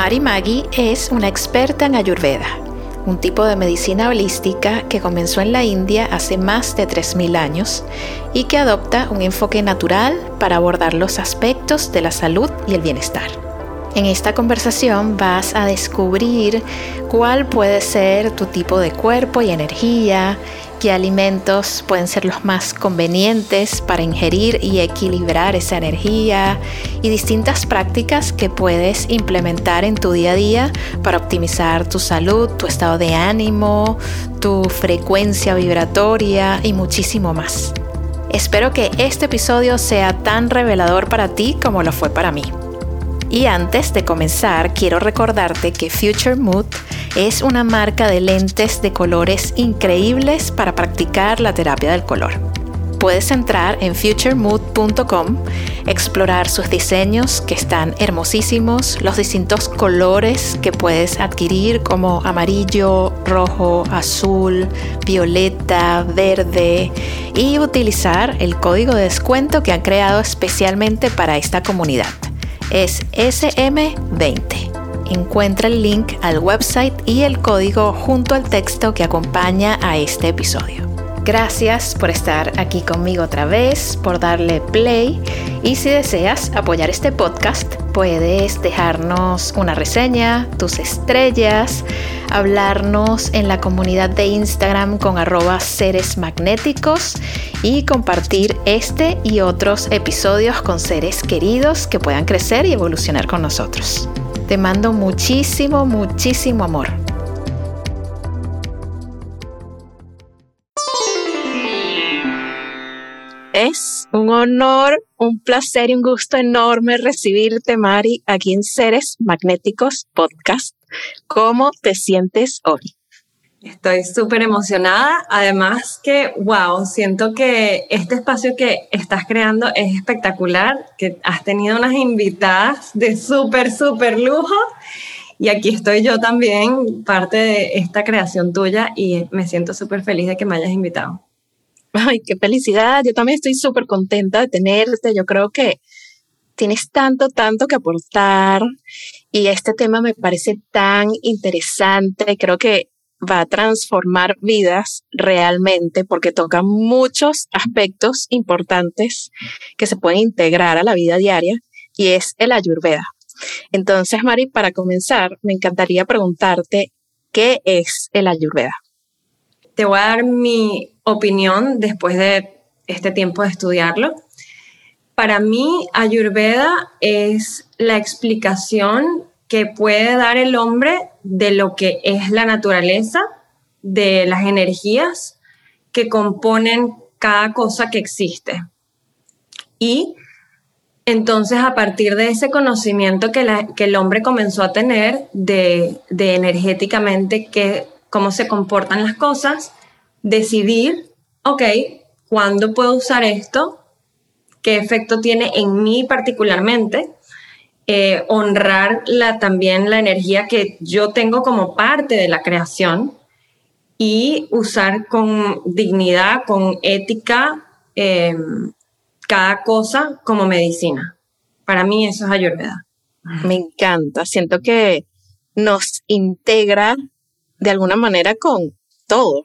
Mari Maggi es una experta en Ayurveda, un tipo de medicina holística que comenzó en la India hace más de 3.000 años y que adopta un enfoque natural para abordar los aspectos de la salud y el bienestar. En esta conversación vas a descubrir cuál puede ser tu tipo de cuerpo y energía, qué alimentos pueden ser los más convenientes para ingerir y equilibrar esa energía y distintas prácticas que puedes implementar en tu día a día para optimizar tu salud, tu estado de ánimo, tu frecuencia vibratoria y muchísimo más. Espero que este episodio sea tan revelador para ti como lo fue para mí. Y antes de comenzar, quiero recordarte que Future Mood es una marca de lentes de colores increíbles para practicar la terapia del color. Puedes entrar en futuremood.com, explorar sus diseños que están hermosísimos, los distintos colores que puedes adquirir como amarillo, rojo, azul, violeta, verde y utilizar el código de descuento que han creado especialmente para esta comunidad es SM20. Encuentra el link al website y el código junto al texto que acompaña a este episodio. Gracias por estar aquí conmigo otra vez, por darle play y si deseas apoyar este podcast, puedes dejarnos una reseña, tus estrellas, hablarnos en la comunidad de Instagram con arroba seres magnéticos y compartir este y otros episodios con seres queridos que puedan crecer y evolucionar con nosotros. Te mando muchísimo, muchísimo amor. Es un honor, un placer y un gusto enorme recibirte, Mari, aquí en Seres Magnéticos Podcast. ¿Cómo te sientes hoy? Estoy súper emocionada. Además que, wow, siento que este espacio que estás creando es espectacular, que has tenido unas invitadas de súper, súper lujo. Y aquí estoy yo también, parte de esta creación tuya, y me siento súper feliz de que me hayas invitado. Ay, qué felicidad. Yo también estoy súper contenta de tenerte. Yo creo que tienes tanto, tanto que aportar y este tema me parece tan interesante. Creo que va a transformar vidas realmente porque toca muchos aspectos importantes que se pueden integrar a la vida diaria y es el ayurveda. Entonces, Mari, para comenzar, me encantaría preguntarte, ¿qué es el ayurveda? Te voy a dar mi opinión después de este tiempo de estudiarlo. Para mí, Ayurveda es la explicación que puede dar el hombre de lo que es la naturaleza, de las energías que componen cada cosa que existe. Y entonces a partir de ese conocimiento que, el hombre comenzó a tener de, de energéticamente que cómo se comportan las cosas, decidir, ok, ¿cuándo puedo usar esto? ¿Qué efecto tiene en mí particularmente? Eh, honrar también la energía que yo tengo como parte de la creación y usar con dignidad, con ética, em, cada cosa como medicina. Para mí eso es ayurveda. Me encanta, siento que nos integra de alguna manera con todo,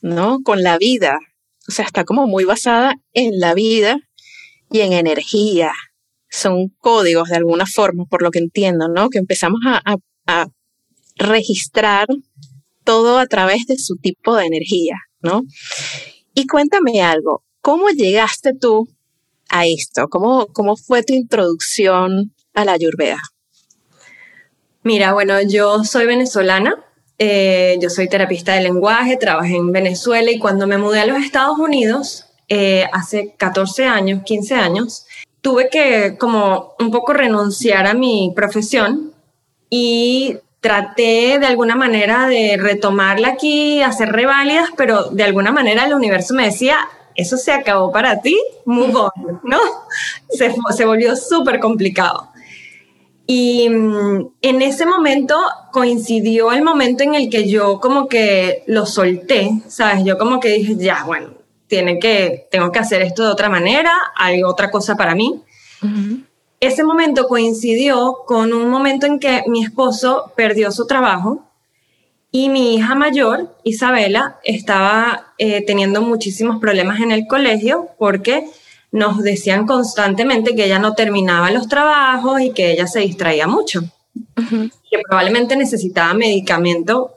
¿no? Con la vida. O sea, está como muy basada en la vida y en energía. Son códigos de alguna forma, por lo que entiendo, ¿no? Que empezamos a, a registrar todo a través de su tipo de energía, ¿no? Y cuéntame algo, ¿cómo llegaste tú a esto? ¿Cómo, cómo fue tu introducción a la Ayurveda? Mira, bueno, yo soy venezolana, eh, yo soy terapista de lenguaje, trabajé en Venezuela y cuando me mudé a los Estados Unidos, eh, hace 14 años, 15 años, tuve que como un poco renunciar a mi profesión y traté de alguna manera de retomarla aquí, hacer reválidas, pero de alguna manera el universo me decía, eso se acabó para ti, move on, ¿no? Se, se volvió súper complicado. Y mm, en ese momento coincidió el momento en el que yo como que lo solté, ¿sabes? Yo como que dije, ya, bueno, tiene que, tengo que hacer esto de otra manera, hay otra cosa para mí. Ese momento coincidió con un momento en que mi esposo perdió su trabajo y mi hija mayor, Isabela, estaba eh, teniendo muchísimos problemas en el colegio porque nos decían constantemente que ella no terminaba los trabajos y que ella se distraía mucho. Que probablemente necesitaba medicamento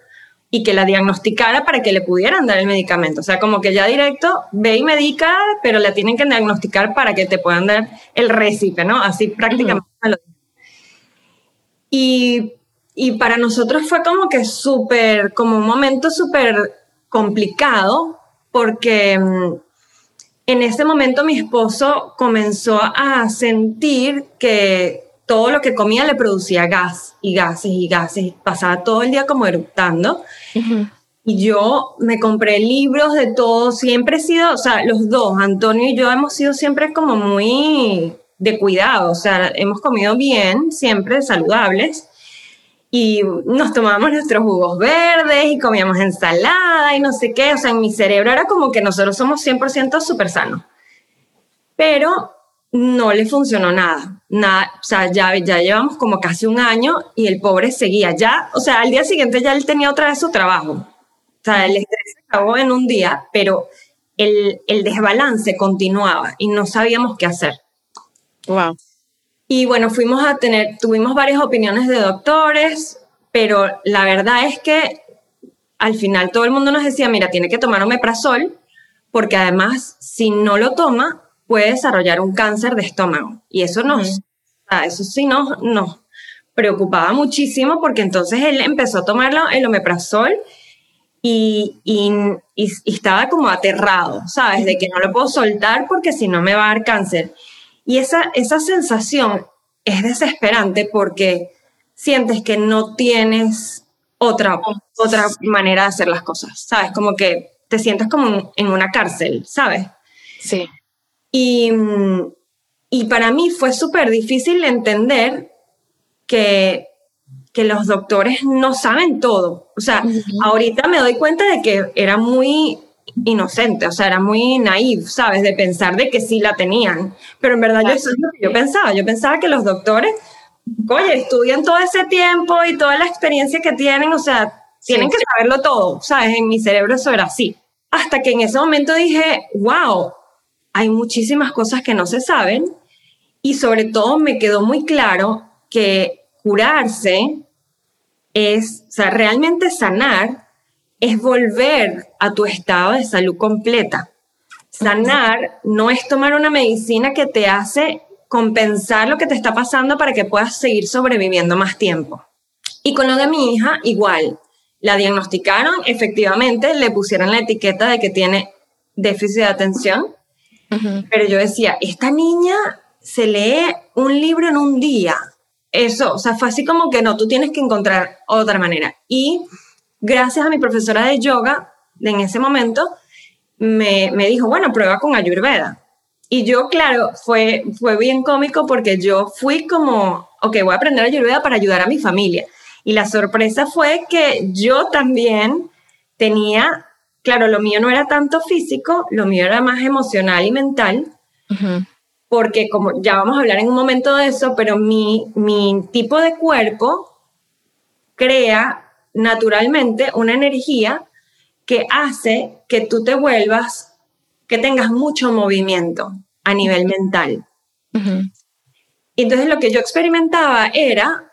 y que la diagnosticara para que le pudieran dar el medicamento. O sea, como que ya directo ve y medica, pero la tienen que diagnosticar para que te puedan dar el récipe, ¿no? Así prácticamente y, y para nosotros fue como que súper, como un momento súper complicado, porque mm, en ese momento mi esposo comenzó a sentir que todo lo que comía le producía gas y gases y gases. Pasaba todo el día como eructando. Y yo me compré libros de todo. Siempre he sido, o sea, los dos, Antonio y yo hemos sido siempre como muy de cuidado. O sea, hemos comido bien, siempre saludables y nos tomábamos nuestros jugos verdes y comíamos ensalada y no sé qué. O sea, en mi cerebro era como que nosotros somos 100% súper sanos. Pero no le funcionó nada. Nada, o sea, ya, ya llevamos como casi un año y el pobre seguía. Ya, o sea, al día siguiente ya él tenía otra vez su trabajo. O sea, el estrés se acabó en un día, pero el, el desbalance continuaba y no sabíamos qué hacer. Wow. Y bueno, fuimos a tener, tuvimos varias opiniones de doctores, pero la verdad es que al final todo el mundo nos decía, mira, tiene que tomar omeprazol, porque además si no lo toma, puede desarrollar un cáncer de estómago. Y eso nos, eso sí nos, nos preocupaba muchísimo, porque entonces él empezó a tomar el omeprazol y, y, y, estaba como aterrado, ¿sabes? De que no lo puedo soltar porque si no me va a dar cáncer. Y esa, esa sensación es desesperante porque sientes que no tienes otra, otra manera de hacer las cosas, ¿sabes? Como que te sientes como en una cárcel, ¿sabes? Sí. Y, y para mí fue súper difícil entender que, que los doctores no saben todo. O sea, ahorita me doy cuenta de que era muy inocente, o sea, era muy naive, ¿sabes? De pensar de que sí la tenían. Pero en verdad yo, eso es lo que yo pensaba. Yo pensaba que los doctores, oye, estudian todo ese tiempo y toda la experiencia que tienen, o sea, tienen que saberlo todo, ¿sabes? En mi cerebro eso era así. Hasta que en ese momento dije, wow, hay muchísimas cosas que no se saben y sobre todo me quedó muy claro que curarse es, o sea, realmente sanar es volver a tu estado de salud completa. Sanar no es tomar una medicina que te hace compensar lo que te está pasando para que puedas seguir sobreviviendo más tiempo. Y con lo de mi hija, igual. La diagnosticaron, efectivamente, le pusieron la etiqueta de que tiene déficit de atención, pero yo decía, esta niña se lee un libro en un día. Eso, o sea, fue así como que no, tú tienes que encontrar otra manera. Y gracias a mi profesora de yoga en ese momento, me, dijo, bueno, prueba con Ayurveda. Y yo, claro, fue, fue bien cómico porque yo fui como, ok, voy a aprender Ayurveda para ayudar a mi familia. Y la sorpresa fue que yo también tenía, claro, lo mío no era tanto físico, lo mío era más emocional y mental, porque como ya vamos a hablar en un momento de eso, pero mi, mi tipo de cuerpo crea naturalmente una energía que hace que tú te vuelvas, que tengas mucho movimiento a nivel mental. Entonces lo que yo experimentaba era,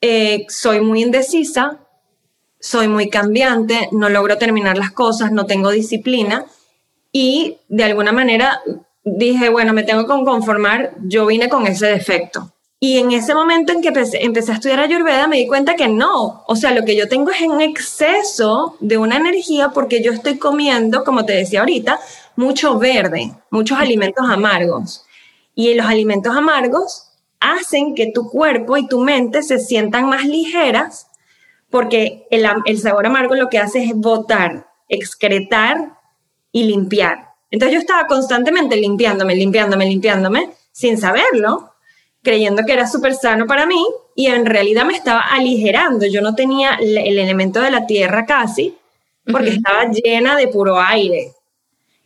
eh, soy muy indecisa, soy muy cambiante, no logro terminar las cosas, no tengo disciplina y de alguna manera dije, bueno, me tengo que conformar, yo vine con ese defecto. Y en ese momento en que empecé, a estudiar Ayurveda me di cuenta que no, o sea, lo que yo tengo es un exceso de una energía porque yo estoy comiendo, como te decía ahorita, mucho verde, muchos alimentos amargos. Y los alimentos amargos hacen que tu cuerpo y tu mente se sientan más ligeras porque el, el sabor amargo lo que hace es botar, excretar y limpiar. Entonces yo estaba constantemente limpiándome, limpiándome, limpiándome, sin saberlo, creyendo que era súper sano para mí y en realidad me estaba aligerando. Yo no tenía el elemento de la tierra casi, porque estaba llena de puro aire.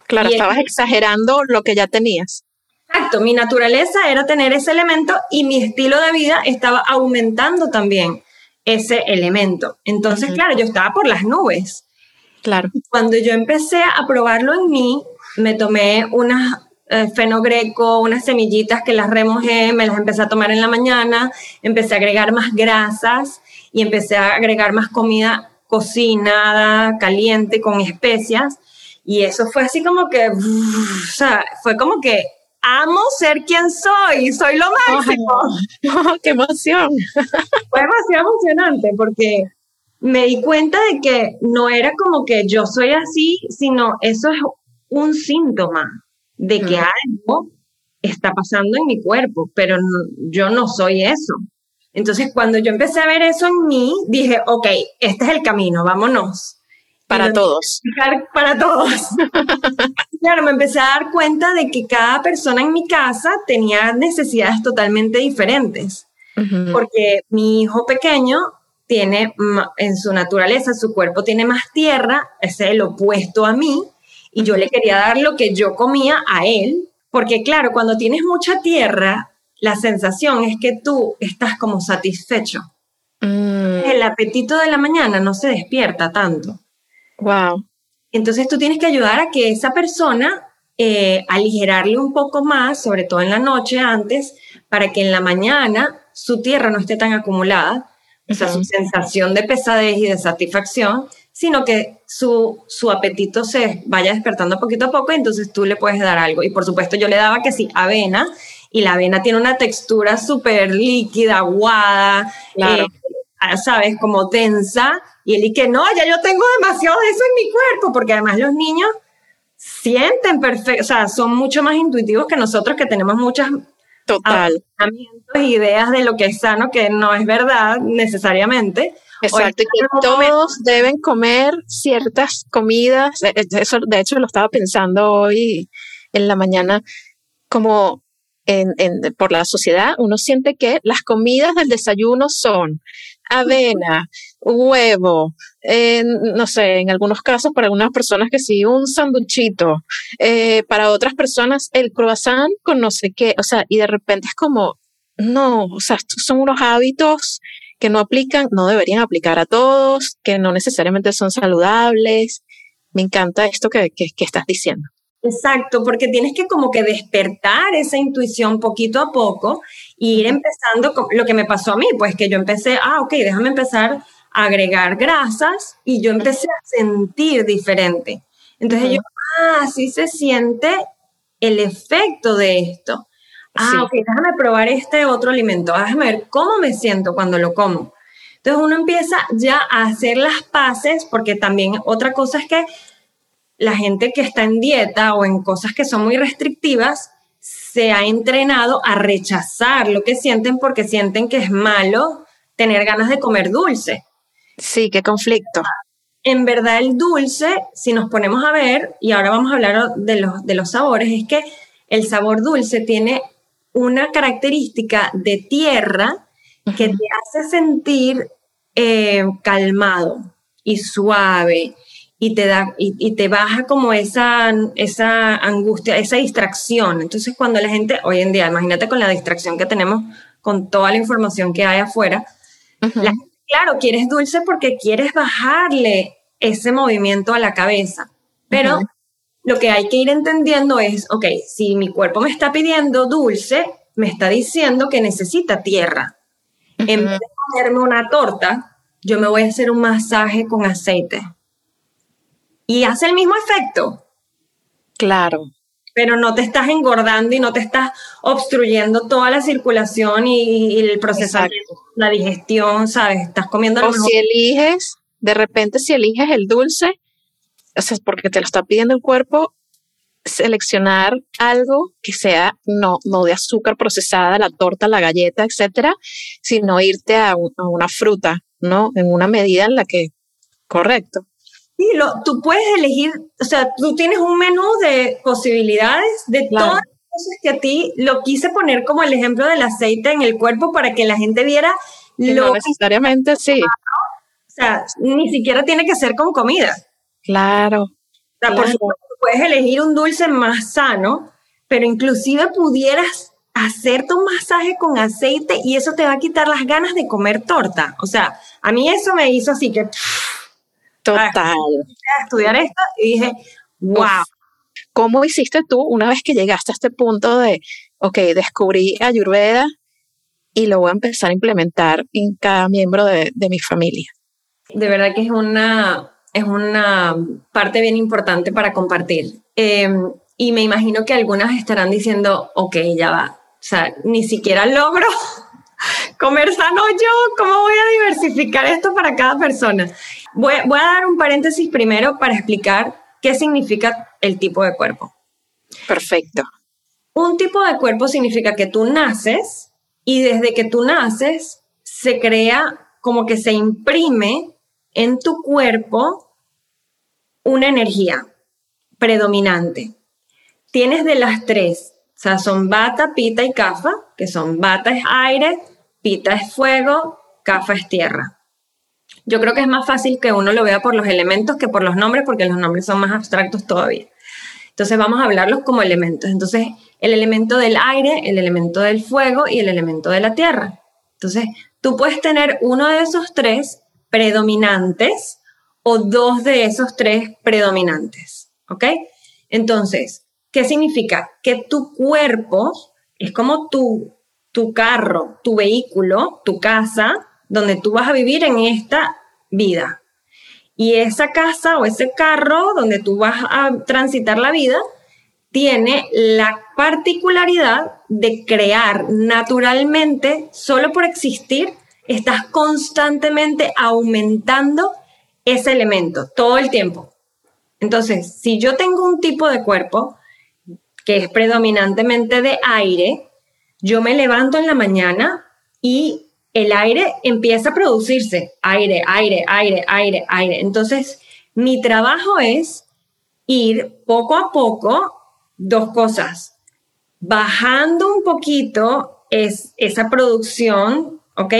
Claro, estabas exagerando lo que ya tenías. Exacto, mi naturaleza era tener ese elemento y mi estilo de vida estaba aumentando también ese elemento. Entonces, claro, yo estaba por las nubes. Claro. Cuando yo empecé a probarlo en mí, me tomé unas eh, fenogreco, unas semillitas que las remojé, me las empecé a tomar en la mañana, empecé a agregar más grasas y empecé a agregar más comida cocinada, caliente, con especias. Y eso fue así como que, o sea, fue como que amo ser quien soy, soy lo máximo. ¡Qué emoción! Fue demasiado emocionante porque me di cuenta de que no era como que yo soy así, sino eso es un síntoma de que algo está pasando en mi cuerpo, pero yo no soy eso. Entonces, cuando yo empecé a ver eso en mí, dije, ok, este es el camino, vámonos. Para todos. Para todos. claro, me empecé a dar cuenta de que cada persona en mi casa tenía necesidades totalmente diferentes. Porque mi hijo pequeño tiene en su naturaleza, su cuerpo tiene más tierra, es el opuesto a mí, y yo le quería dar lo que yo comía a él, porque claro, cuando tienes mucha tierra, la sensación es que tú estás como satisfecho. Mm. El apetito de la mañana no se despierta tanto. Wow. Entonces tú tienes que ayudar a que esa persona eh, aligerarle un poco más, sobre todo en la noche antes, para que en la mañana su tierra no esté tan acumulada, o sea, su sensación de pesadez y de satisfacción, sino que su, su apetito se vaya despertando poquito a poco y entonces tú le puedes dar algo. Y por supuesto yo le daba que sí, avena, y la avena tiene una textura súper líquida, aguada, eh, ah, ¿sabes? Como densa. Y él y que no, ya yo tengo demasiado de eso en mi cuerpo, porque además los niños sienten perfecto, o sea, son mucho más intuitivos que nosotros que tenemos muchas Total. ideas de lo que es sano, que no es verdad necesariamente. Exacto, y que todos deben comer ciertas comidas. Eso, de hecho, lo estaba pensando hoy en la mañana, como en, por la sociedad, uno siente que las comidas del desayuno son avena, huevo, no sé, en algunos casos para algunas personas que sí, un sanduchito, eh, para otras personas el croissant con no sé qué, o sea, y de repente es como, no, o sea, estos son unos hábitos que no aplican, no deberían aplicar a todos, que no necesariamente son saludables. Me encanta esto que, que, estás diciendo. Exacto, porque tienes que como que despertar esa intuición poquito a poco e ir empezando con lo que me pasó a mí, pues que yo empecé, ah, ok, déjame empezar a agregar grasas y yo empecé a sentir diferente. Entonces yo, ah, así se siente el efecto de esto. Ah, ok, déjame probar este otro alimento, déjame ver cómo me siento cuando lo como. Entonces uno empieza ya a hacer las paces, porque también otra cosa es que la gente que está en dieta o en cosas que son muy restrictivas, se ha entrenado a rechazar lo que sienten porque sienten que es malo tener ganas de comer dulce. Sí, qué conflicto. En verdad el dulce, si nos ponemos a ver, y ahora vamos a hablar de los, de los sabores, es que el sabor dulce tiene una característica de tierra que te hace sentir eh, calmado y suave y te da y, te baja como esa, esa angustia, esa distracción. Entonces, cuando la gente, hoy en día, imagínate con la distracción que tenemos con toda la información que hay afuera, claro, quieres dulce porque quieres bajarle ese movimiento a la cabeza, pero lo que hay que ir entendiendo es, ok, si mi cuerpo me está pidiendo dulce, me está diciendo que necesita tierra. En vez de comerme una torta, yo me voy a hacer un masaje con aceite. Y hace el mismo efecto. Claro. Pero no te estás engordando y no te estás obstruyendo toda la circulación y, el procesamiento, la digestión, ¿sabes? Estás comiendo O si eliges, de repente si eliges el dulce, o sea, porque te lo está pidiendo el cuerpo, seleccionar algo que sea no, no de azúcar procesada, la torta, la galleta, etcétera, sino irte a, una fruta, ¿no? En una medida en la que, correcto. Sí, lo, tú puedes elegir, o sea, tú tienes un menú de posibilidades de todas las cosas que a ti lo quise poner como el ejemplo del aceite en el cuerpo para que la gente viera lo no necesariamente sí. O sea, ni siquiera tiene que ser con comida. Claro. O sea, por supuesto, puedes elegir un dulce más sano, pero inclusive pudieras hacerte un masaje con aceite y eso te va a quitar las ganas de comer torta. O sea, a mí eso me hizo así que... Total. A estudiar esto y dije, wow. ¿Cómo hiciste tú una vez que llegaste a este punto de, ok, descubrí Ayurveda y lo voy a empezar a implementar en cada miembro de, de mi familia? De verdad que es una, es una parte bien importante para compartir. Em, y me imagino que algunas estarán diciendo, ok, ya va, o sea, ni siquiera logro comer sano yo, ¿cómo voy a diversificar esto para cada persona? Voy, voy a dar un paréntesis primero para explicar qué significa el tipo de cuerpo. Perfecto. Un tipo de cuerpo significa que tú naces y desde que tú naces se crea como que se imprime en tu cuerpo una energía predominante. Tienes de las tres, o sea, son bata, pita y kafa, que son bata es aire, pita es fuego, kafa es tierra. Yo creo que es más fácil que uno lo vea por los elementos que por los nombres, porque los nombres son más abstractos todavía. Entonces vamos a hablarlos como elementos. Entonces, el elemento del aire, el elemento del fuego y el elemento de la tierra. Entonces, tú puedes tener uno de esos tres predominantes o dos de esos tres predominantes, ¿ok? Entonces, ¿qué significa? Que tu cuerpo es como tu, tu carro, tu vehículo, tu casa, donde tú vas a vivir en esta vida. Y esa casa o ese carro donde tú vas a transitar la vida tiene la particularidad de crear naturalmente, solo por existir, estás constantemente aumentando ese elemento todo el tiempo. Entonces, si yo tengo un tipo de cuerpo que es predominantemente de aire, yo me levanto en la mañana y el aire empieza a producirse. Aire, aire, aire, aire, aire. Entonces, mi trabajo es ir poco a poco, dos cosas, bajando un poquito es esa producción, ¿ok?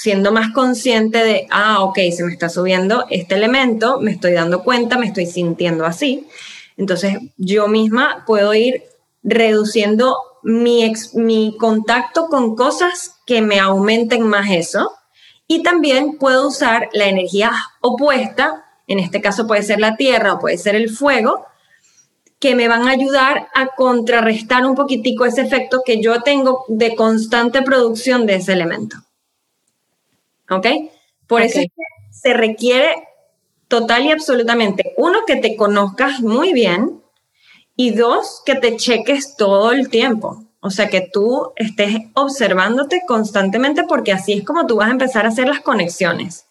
Siendo más consciente de, ah, ok, se me está subiendo este elemento, me estoy dando cuenta, me estoy sintiendo así. Entonces yo misma puedo ir reduciendo mi, mi contacto con cosas que me aumenten más eso. Y también puedo usar la energía opuesta, en este caso puede ser la tierra o puede ser el fuego, que me van a ayudar a contrarrestar un poquitico ese efecto que yo tengo de constante producción de ese elemento. ¿Ok? Por eso se requiere total y absolutamente, uno, que te conozcas muy bien y dos, que te cheques todo el tiempo. O sea, que tú estés observándote constantemente porque así es como tú vas a empezar a hacer las conexiones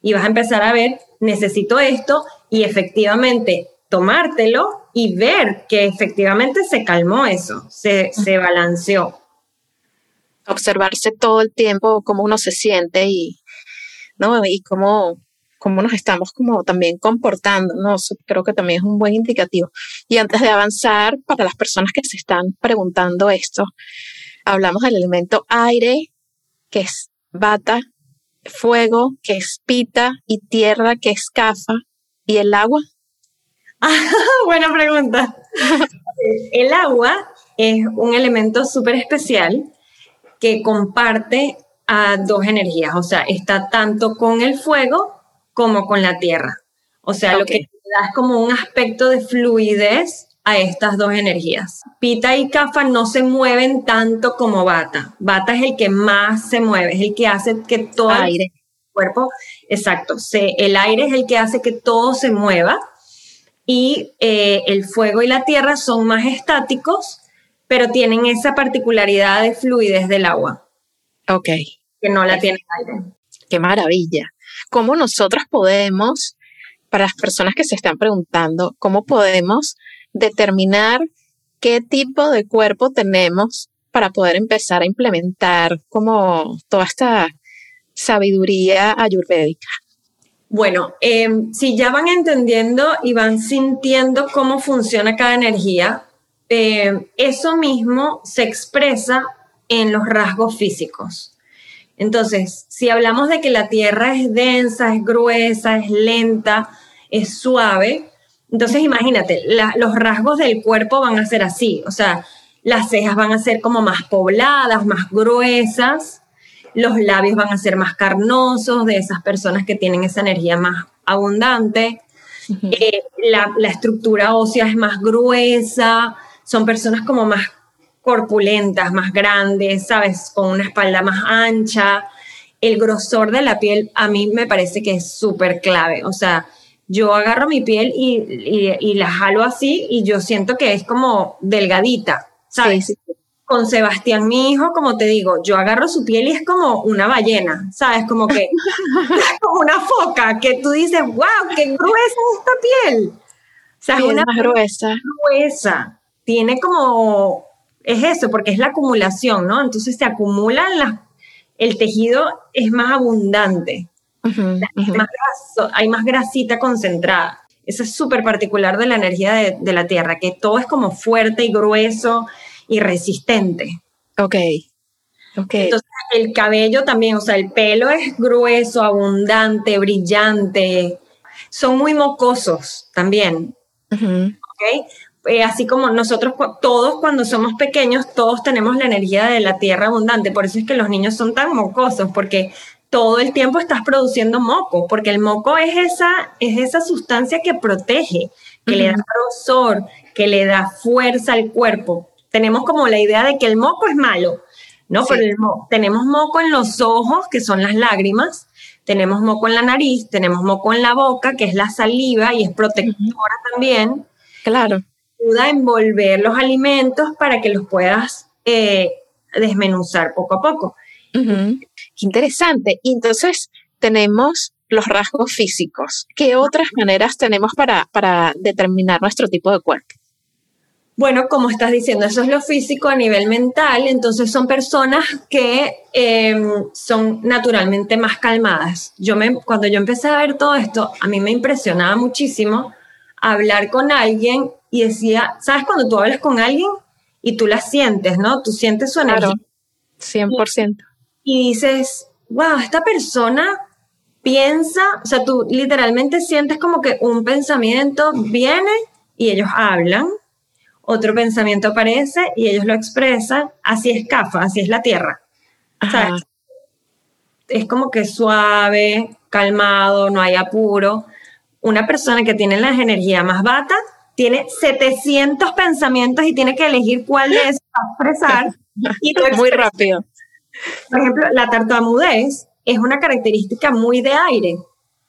y vas a empezar a ver, necesito esto y efectivamente tomártelo y ver que efectivamente se calmó eso, se, se balanceó. Observarse todo el tiempo cómo uno se siente y, ¿no? Y cómo, cómo nos estamos como también comportando, ¿no? creo que también es un buen indicativo. Y antes de avanzar, para las personas que se están preguntando esto, hablamos del elemento aire, que es bata, fuego, que es pita, y tierra, que es cafa, y el agua. buena pregunta. el agua es un elemento súper especial que comparte a dos energías, o sea, está tanto con el fuego como con la tierra. O sea, lo que da es como un aspecto de fluidez a estas dos energías. Pita y Kafa no se mueven tanto como Bata. Bata es el que más se mueve, es el que hace que todo aire. el cuerpo, exacto, se, el aire es el que hace que todo se mueva y eh, el fuego y la tierra son más estáticos, pero tienen esa particularidad de fluidez del agua. Ok que no la tiene aire. Qué maravilla. ¿Cómo nosotros podemos, para las personas que se están preguntando, cómo podemos determinar qué tipo de cuerpo tenemos para poder empezar a implementar como toda esta sabiduría ayurvédica? Bueno, em, si ya van entendiendo y van sintiendo cómo funciona cada energía, em, eso mismo se expresa en los rasgos físicos. Entonces, si hablamos de que la tierra es densa, es gruesa, es lenta, es suave, entonces imagínate, los rasgos del cuerpo van a ser así, o sea, las cejas van a ser como más pobladas, más gruesas, los labios van a ser más carnosos de esas personas que tienen esa energía más abundante, eh, la, la estructura ósea es más gruesa, son personas como más corpulentas, más grandes, ¿sabes? Con una espalda más ancha. El grosor de la piel a mí me parece que es súper clave. O sea, yo agarro mi piel y, la jalo así y yo siento que es como delgadita, ¿sabes? Con Sebastián, mi hijo, como te digo, yo agarro su piel y es como una ballena, ¿sabes? Como que, como una foca, que tú dices, wow, qué gruesa es esta piel. O sea, es una más gruesa. Gruesa. Tiene como es eso, porque es la acumulación, ¿no? Entonces se acumulan las, el tejido es más abundante, hay más grasita concentrada. Eso es súper particular de la energía de, la Tierra, que todo es como fuerte y grueso y resistente. Ok. Okay. Entonces el cabello también, o sea, el pelo es grueso, abundante, brillante. Son muy mocosos también. ¿Ok? Eh, así como nosotros todos cuando somos pequeños, todos tenemos la energía de la tierra abundante, por eso es que los niños son tan mocosos, porque todo el tiempo estás produciendo moco, porque el moco es esa, es esa sustancia que protege, que le da grosor, que le da fuerza al cuerpo. Tenemos como la idea de que el moco es malo, ¿no? Pero tenemos moco en los ojos, que son las lágrimas, tenemos moco en la nariz, tenemos moco en la boca, que es la saliva y es protectora también. Claro ayuda a envolver los alimentos para que los puedas eh, desmenuzar poco a poco. Interesante. Y entonces tenemos los rasgos físicos. ¿Qué otras maneras tenemos para, para determinar nuestro tipo de cuerpo? Bueno, como estás diciendo, eso es lo físico a nivel mental, entonces son personas que em, son naturalmente más calmadas. Yo me, cuando yo empecé a ver todo esto, a mí me impresionaba muchísimo hablar con alguien y decía, ¿sabes cuando tú hablas con alguien y tú la sientes, ¿no? Tú sientes su energía. 100%. Y, dices, wow, esta persona piensa, o sea, tú literalmente sientes como que un pensamiento viene y ellos hablan, otro pensamiento aparece y ellos lo expresan, así es CAFA, así es la Tierra. ¿sabes? Es como que suave, calmado, no hay apuro. Una persona que tiene las energías más bata tiene 700 pensamientos y tiene que elegir cuál de esos va a expresar. Y muy rápido. Por ejemplo, la tartamudez es una característica muy de aire.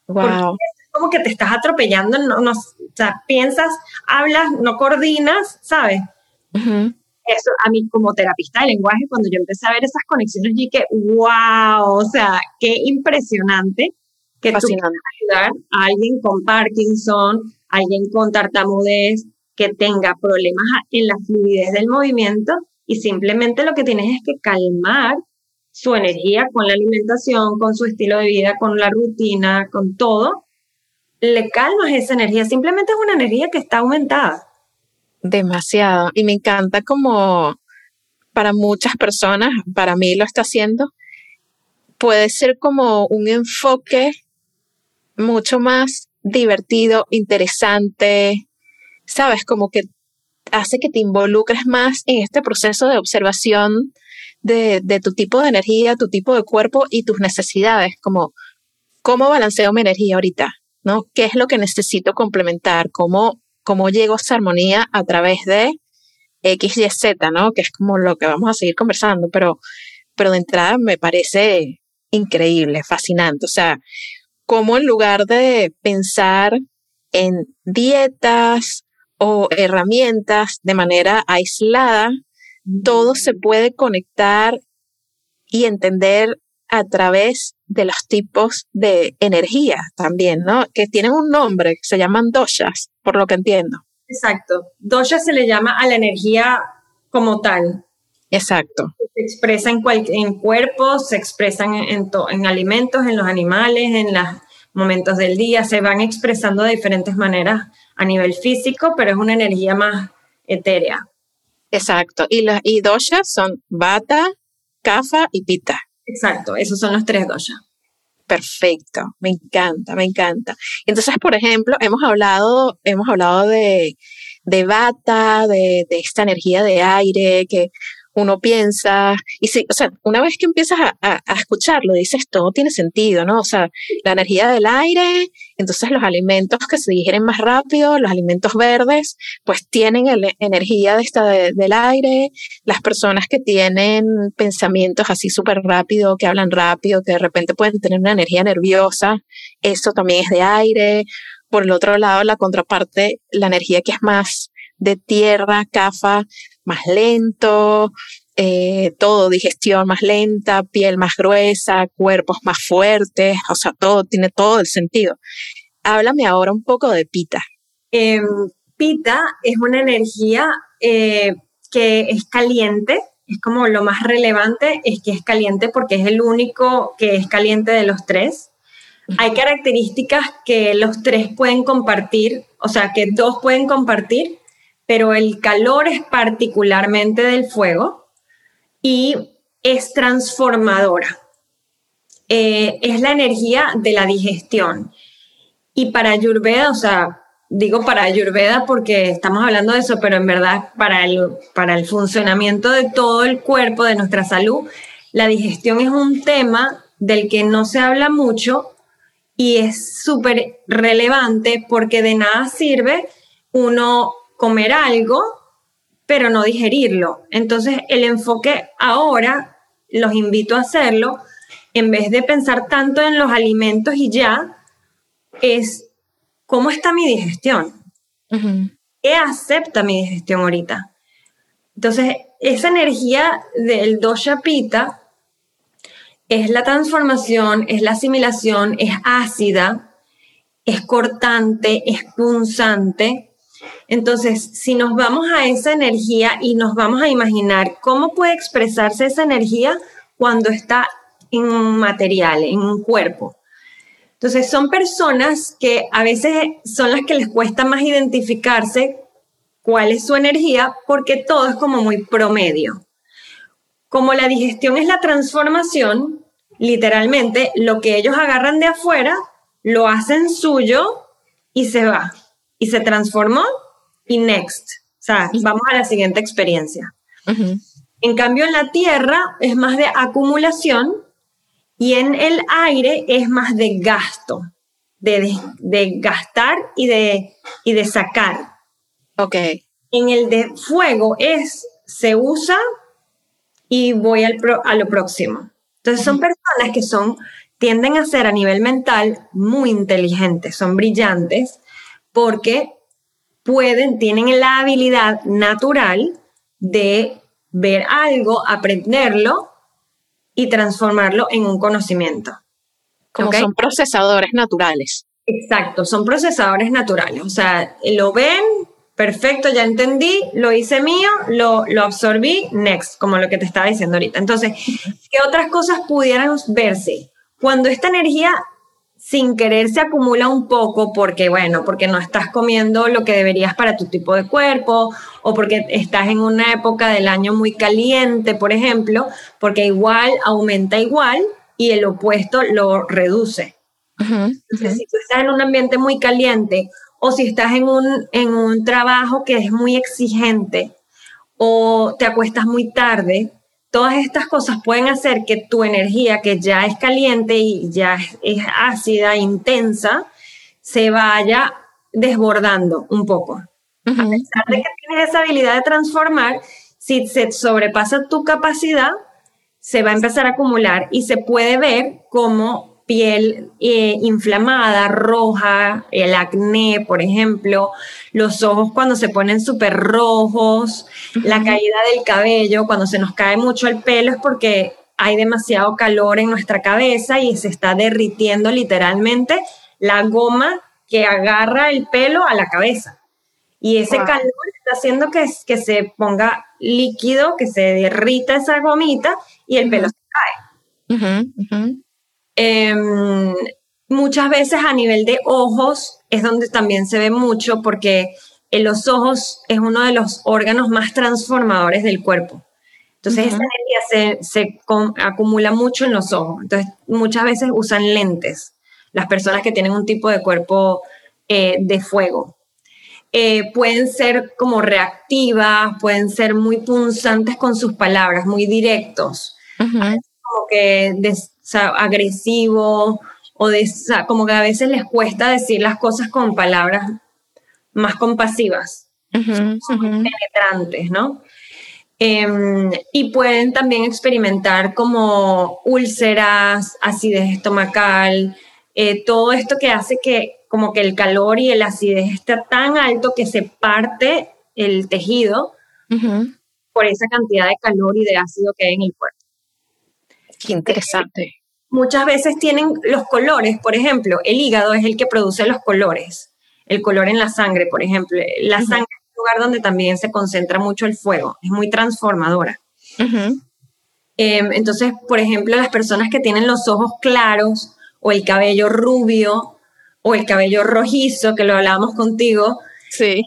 Wow. Es como que te estás atropellando, no, no, o sea, piensas, hablas, no coordinas, ¿sabes? Eso a mí como terapista de lenguaje, cuando yo empecé a ver esas conexiones, dije, wow, o sea, qué impresionante que Fascinante. tú ayudar a alguien con Parkinson, alguien con tartamudez que tenga problemas en la fluidez del movimiento y simplemente lo que tienes es que calmar su energía con la alimentación, con su estilo de vida, con la rutina, con todo. Le calmas esa energía, simplemente es una energía que está aumentada. Demasiado. Y me encanta como para muchas personas, para mí lo está haciendo, puede ser como un enfoque mucho más divertido, interesante, sabes, como que hace que te involucres más en este proceso de observación de, tu tipo de energía, tu tipo de cuerpo y tus necesidades, como cómo balanceo mi energía ahorita, ¿no? ¿Qué es lo que necesito complementar? ¿Cómo, cómo llego a esa armonía a través de X, Y, Z, ¿no? Que es como lo que vamos a seguir conversando, pero, pero de entrada me parece increíble, fascinante. O sea, cómo en lugar de pensar en dietas o herramientas de manera aislada, todo se puede conectar y entender a través de los tipos de energía también, ¿no? Que tienen un nombre, que se llaman doshas, por lo que entiendo. Exacto. Dosha se le llama a la energía como tal. Exacto. Se expresa en, en cuerpos, se expresan en, en alimentos, en los animales, en los momentos del día, se van expresando de diferentes maneras a nivel físico, pero es una energía más etérea. Exacto. Y las y doshas son bata, kafa y pita. Exacto, esos son los tres doshas. Perfecto, me encanta, me encanta. Entonces, por ejemplo, hemos hablado, hemos hablado de, de bata, de, de esta energía de aire que uno piensa, y si, o sea, una vez que empiezas a, a, escucharlo, dices, todo tiene sentido, ¿no? O sea, la energía del aire, entonces los alimentos que se digieren más rápido, los alimentos verdes, pues tienen energía de esta del aire, las personas que tienen pensamientos así súper rápido, que hablan rápido, que de repente pueden tener una energía nerviosa, eso también es de aire. Por el otro lado, la contraparte, la energía que es más de tierra, cafa, más lento, eh, todo, digestión más lenta, piel más gruesa, cuerpos más fuertes, o sea, todo tiene todo el sentido. Háblame ahora un poco de pita. Em, pita es una energía eh, que es caliente, es como lo más relevante, es que es caliente porque es el único que es caliente de los tres. Hay características que los tres pueden compartir, o sea, que dos pueden compartir, pero el calor es particularmente del fuego y es transformadora. Eh, es la energía de la digestión. Y para Ayurveda, o sea, digo para Ayurveda porque estamos hablando de eso, pero en verdad para el, para el funcionamiento de todo el cuerpo, de nuestra salud, la digestión es un tema del que no se habla mucho y es súper relevante porque de nada sirve uno comer algo, pero no digerirlo. Entonces, el enfoque ahora, los invito a hacerlo, en vez de pensar tanto en los alimentos y ya, es cómo está mi digestión. ¿Qué acepta mi digestión ahorita? Entonces, esa energía del dosha pita es la transformación, es la asimilación, es ácida, es cortante, es punzante, entonces, si nos vamos a esa energía y nos vamos a imaginar cómo puede expresarse esa energía cuando está en un material, en un cuerpo. Entonces, son personas que a veces son las que les cuesta más identificarse cuál es su energía porque todo es como muy promedio. Como la digestión es la transformación, literalmente lo que ellos agarran de afuera lo hacen suyo y se va y se transformó y next. O sea, vamos a la siguiente experiencia. En cambio, en la tierra es más de acumulación y en el aire es más de gasto, de, de, gastar y de, y de sacar. Ok. En el de fuego es se usa y voy al a lo próximo. Entonces son personas que son, tienden a ser a nivel mental muy inteligentes, son brillantes, porque pueden, tienen la habilidad natural de ver algo, aprenderlo y transformarlo en un conocimiento. Como son procesadores naturales. Exacto, son procesadores naturales. O sea, lo ven, perfecto, ya entendí, lo hice mío, lo, lo absorbí, next, como lo que te estaba diciendo ahorita. Entonces, ¿qué otras cosas pudieran verse? Cuando esta energía sin querer se acumula un poco porque, bueno, porque no estás comiendo lo que deberías para tu tipo de cuerpo o porque estás en una época del año muy caliente, por ejemplo, porque igual aumenta igual y el opuesto lo reduce. Entonces, si tú estás en un ambiente muy caliente o si estás en un, en un trabajo que es muy exigente o te acuestas muy tarde, Todas estas cosas pueden hacer que tu energía, que ya es caliente y ya es ácida, intensa, se vaya desbordando un poco. A pesar de que tienes esa habilidad de transformar, si se sobrepasa tu capacidad, se va a empezar a acumular y se puede ver como piel eh, inflamada, roja, el acné, por ejemplo, los ojos cuando se ponen súper rojos, la caída del cabello, cuando se nos cae mucho el pelo es porque hay demasiado calor en nuestra cabeza y se está derritiendo literalmente la goma que agarra el pelo a la cabeza. Y ese calor está haciendo que, que se ponga líquido, que se derrita esa gomita y el pelo se cae. Em, muchas veces a nivel de ojos es donde también se ve mucho porque en los ojos es uno de los órganos más transformadores del cuerpo. Entonces esa energía se, se acumula mucho en los ojos. Entonces muchas veces usan lentes las personas que tienen un tipo de cuerpo eh, de fuego. Eh, pueden ser como reactivas, pueden ser muy punzantes con sus palabras, muy directos, como que agresivos o como que a veces les cuesta decir las cosas con palabras más compasivas, penetrantes, ¿no? Em, y pueden también experimentar como úlceras, acidez estomacal, eh, todo esto que hace que como que el calor y el acidez esté tan alto que se parte el tejido por esa cantidad de calor y de ácido que hay en el cuerpo. Qué interesante. Muchas veces tienen los colores, por ejemplo, el hígado es el que produce los colores, el color en la sangre, por ejemplo. La sangre es un lugar donde también se concentra mucho el fuego, es muy transformadora. Em, entonces, por ejemplo, las personas que tienen los ojos claros o el cabello rubio o el cabello rojizo, que lo hablábamos contigo. Sí.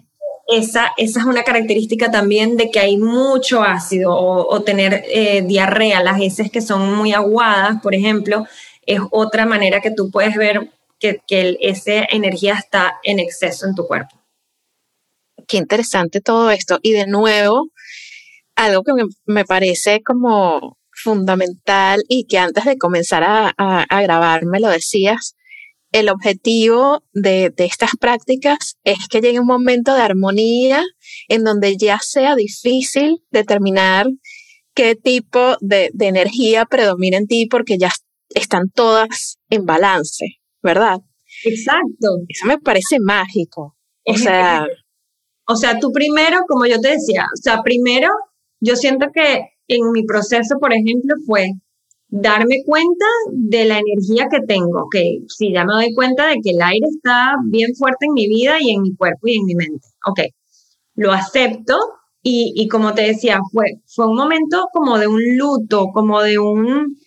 Esa, esa es una característica también de que hay mucho ácido o, tener eh, diarrea, las heces que son muy aguadas, por ejemplo, es otra manera que tú puedes ver que, que esa energía está en exceso en tu cuerpo. Qué interesante todo esto. Y de nuevo, algo que me parece como fundamental y que antes de comenzar a, a grabar me lo decías, el objetivo de, estas prácticas es que llegue un momento de armonía en donde ya sea difícil determinar qué tipo de, energía predomina en ti porque ya están todas en balance, ¿verdad? Exacto. Eso me parece mágico. O sea, o sea, tú primero, como yo te decía, o sea, primero yo siento que en mi proceso, por ejemplo, fue darme cuenta de la energía que tengo, que si ya me doy cuenta de que el aire está bien fuerte en mi vida y en mi cuerpo y en mi mente, ok, lo acepto y, como te decía, fue, fue un momento como de un luto, como de un,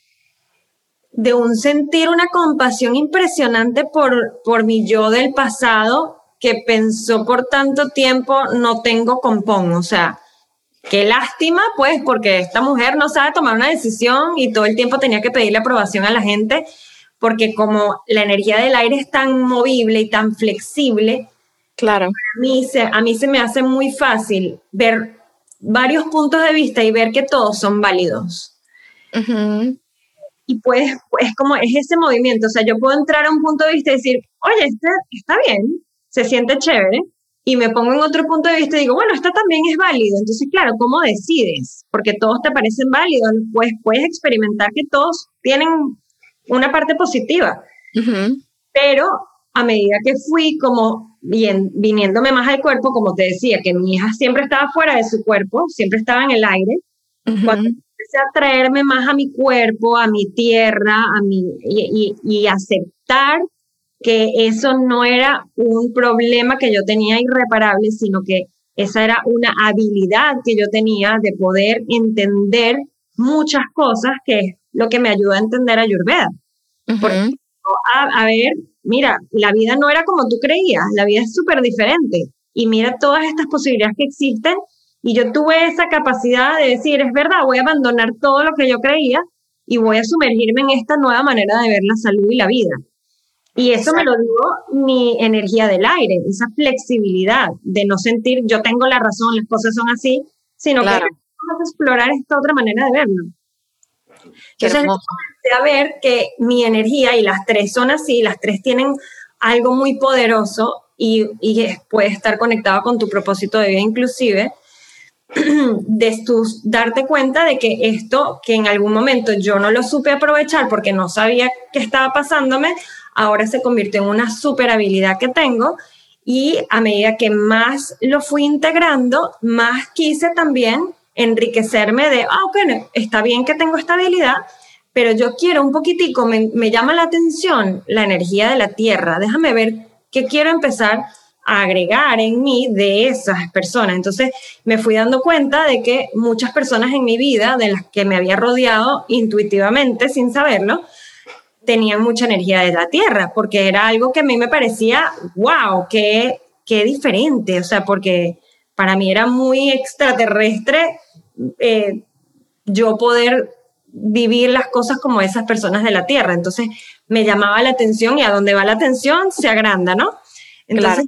de un sentir una compasión impresionante por, por mi yo del pasado que pensó por tanto tiempo no tengo compón, o sea, Qué lástima, pues, porque esta mujer no sabe tomar una decisión y todo el tiempo tenía que pedirle aprobación a la gente, porque como la energía del aire es tan movible y tan flexible, claro. a mí se, a mí se me hace muy fácil ver varios puntos de vista y ver que todos son válidos. Y pues, es como, es ese movimiento, o sea, yo puedo entrar a un punto de vista y decir, oye, este está bien, se siente chévere, y me pongo en otro punto de vista y digo, bueno, esta también es válido. Entonces, claro, ¿cómo decides? Porque todos te parecen válidos, pues puedes experimentar que todos tienen una parte positiva. Pero a medida que fui como bien, viniéndome más al cuerpo, como te decía, que mi hija siempre estaba fuera de su cuerpo, siempre estaba en el aire, cuando empecé a traerme más a mi cuerpo, a mi tierra, a mi, y, y, y aceptar que eso no era un problema que yo tenía irreparable, sino que esa era una habilidad que yo tenía de poder entender muchas cosas, que es lo que me ayudó a entender a Ayurveda. a, ver, mira, la vida no era como tú creías, la vida es súper diferente. Y mira todas estas posibilidades que existen. Y yo tuve esa capacidad de decir, es verdad, voy a abandonar todo lo que yo creía y voy a sumergirme en esta nueva manera de ver la salud y la vida. Y eso me lo dio mi energía del aire, esa flexibilidad de no sentir yo tengo la razón, las cosas son así, sino que vamos a explorar esta otra manera de verlo. Entonces, empecé a ver que mi energía y las tres son así, las tres tienen algo muy poderoso y, y puede estar conectado con tu propósito de vida inclusive, de tus, darte cuenta de que esto que en algún momento yo no lo supe aprovechar porque no sabía qué estaba pasándome, ahora se convirtió en una super habilidad que tengo y a medida que más lo fui integrando, más quise también enriquecerme de, ah, ok, está bien que tengo esta habilidad, pero yo quiero un poquitico, me, llama la atención la energía de la tierra, déjame ver qué quiero empezar agregar en mí de esas personas. Entonces me fui dando cuenta de que muchas personas en mi vida, de las que me había rodeado intuitivamente, sin saberlo, tenían mucha energía de la Tierra, porque era algo que a mí me parecía, wow, qué, qué diferente, o sea, porque para mí era muy extraterrestre eh, yo poder vivir las cosas como esas personas de la Tierra. Entonces me llamaba la atención y a donde va la atención se agranda, ¿no? Entonces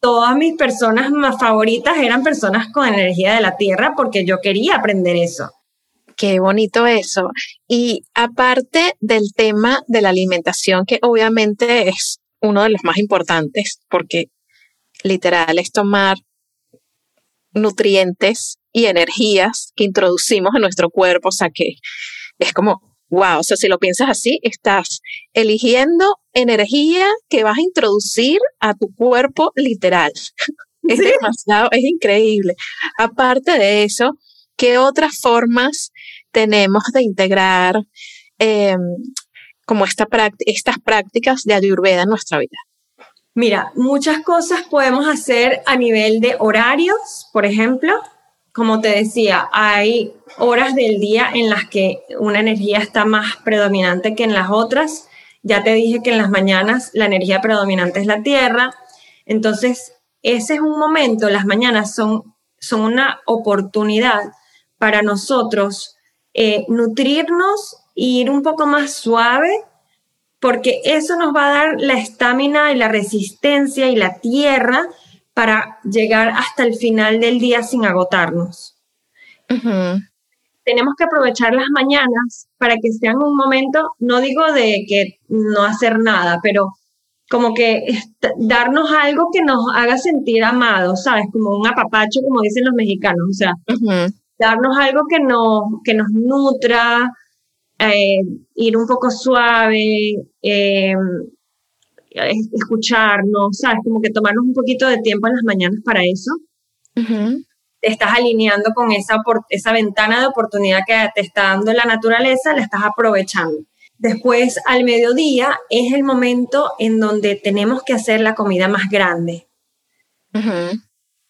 todas mis personas más favoritas eran personas con energía de la Tierra porque yo quería aprender eso. Qué bonito eso. Y aparte del tema de la alimentación, que obviamente es uno de los más importantes, porque literal es tomar nutrientes y energías que introducimos en nuestro cuerpo, o sea que es como, wow, o sea, si lo piensas así, estás eligiendo energía que vas a introducir a tu cuerpo literal. Es demasiado, es increíble. Aparte de eso, ¿qué otras formas tenemos de integrar em, como esta estas prácticas de Ayurveda en nuestra vida? Mira, muchas cosas podemos hacer a nivel de horarios, por ejemplo. Como te decía, hay horas del día en las que una energía está más predominante que en las otras. Ya te dije que en las mañanas la energía predominante es la tierra. Entonces, ese es un momento, las mañanas son, son una oportunidad para nosotros eh, nutrirnos e ir un poco más suave porque eso nos va a dar la estamina y la resistencia y la tierra para llegar hasta el final del día sin agotarnos. Tenemos que aprovechar las mañanas para que sean un momento, no digo de que no hacer nada, pero como que darnos algo que nos haga sentir amados, ¿sabes? Como un apapacho, como dicen los mexicanos, o sea, darnos algo que nos, que nos nutra, eh, ir un poco suave, eh, escucharnos, ¿sabes? Como que tomarnos un poquito de tiempo en las mañanas para eso. Te estás alineando con esa, esa ventana de oportunidad que te está dando la naturaleza, la estás aprovechando. Después, al mediodía, es el momento en donde tenemos que hacer la comida más grande.